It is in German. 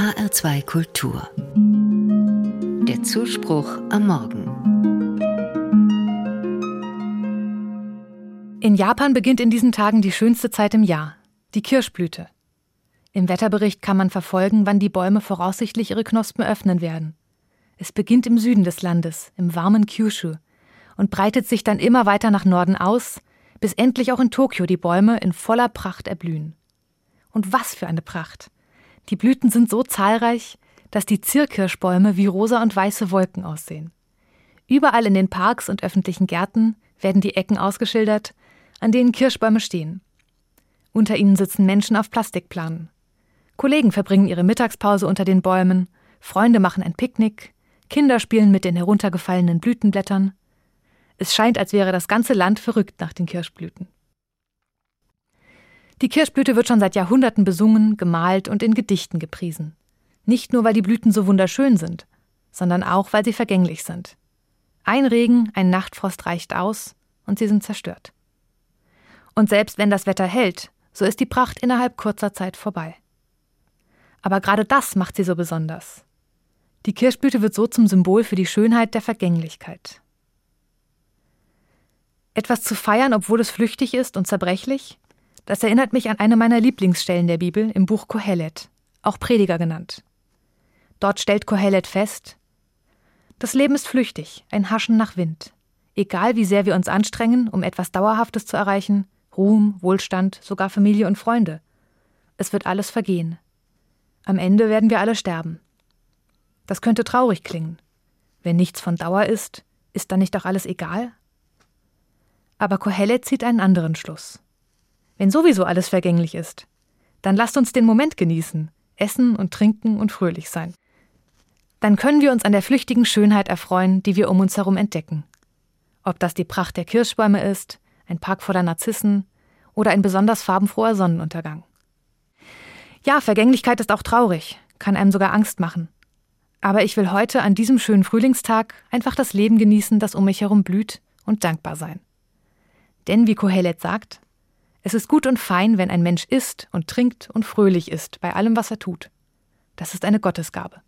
HR2 Kultur. Der Zuspruch am Morgen. In Japan beginnt in diesen Tagen die schönste Zeit im Jahr, die Kirschblüte. Im Wetterbericht kann man verfolgen, wann die Bäume voraussichtlich ihre Knospen öffnen werden. Es beginnt im Süden des Landes, im warmen Kyushu, und breitet sich dann immer weiter nach Norden aus, bis endlich auch in Tokio die Bäume in voller Pracht erblühen. Und was für eine Pracht! Die Blüten sind so zahlreich, dass die Zierkirschbäume wie rosa und weiße Wolken aussehen. Überall in den Parks und öffentlichen Gärten werden die Ecken ausgeschildert, an denen Kirschbäume stehen. Unter ihnen sitzen Menschen auf Plastikplanen. Kollegen verbringen ihre Mittagspause unter den Bäumen, Freunde machen ein Picknick, Kinder spielen mit den heruntergefallenen Blütenblättern. Es scheint, als wäre das ganze Land verrückt nach den Kirschblüten. Die Kirschblüte wird schon seit Jahrhunderten besungen, gemalt und in Gedichten gepriesen. Nicht nur, weil die Blüten so wunderschön sind, sondern auch, weil sie vergänglich sind. Ein Regen, ein Nachtfrost reicht aus und sie sind zerstört. Und selbst wenn das Wetter hält, so ist die Pracht innerhalb kurzer Zeit vorbei. Aber gerade das macht sie so besonders. Die Kirschblüte wird so zum Symbol für die Schönheit der Vergänglichkeit. Etwas zu feiern, obwohl es flüchtig ist und zerbrechlich, das erinnert mich an eine meiner Lieblingsstellen der Bibel im Buch Kohelet, auch Prediger genannt. Dort stellt Kohelet fest, das Leben ist flüchtig, ein Haschen nach Wind. Egal wie sehr wir uns anstrengen, um etwas Dauerhaftes zu erreichen, Ruhm, Wohlstand, sogar Familie und Freunde. Es wird alles vergehen. Am Ende werden wir alle sterben. Das könnte traurig klingen. Wenn nichts von Dauer ist, ist dann nicht auch alles egal? Aber Kohelet zieht einen anderen Schluss. Wenn sowieso alles vergänglich ist, dann lasst uns den Moment genießen, essen und trinken und fröhlich sein. Dann können wir uns an der flüchtigen Schönheit erfreuen, die wir um uns herum entdecken. Ob das die Pracht der Kirschbäume ist, ein Park voller Narzissen oder ein besonders farbenfroher Sonnenuntergang. Ja, Vergänglichkeit ist auch traurig, kann einem sogar Angst machen. Aber ich will heute an diesem schönen Frühlingstag einfach das Leben genießen, das um mich herum blüht und dankbar sein. Denn wie Kohelet sagt, es ist gut und fein, wenn ein Mensch isst und trinkt und fröhlich ist bei allem, was er tut. Das ist eine Gottesgabe.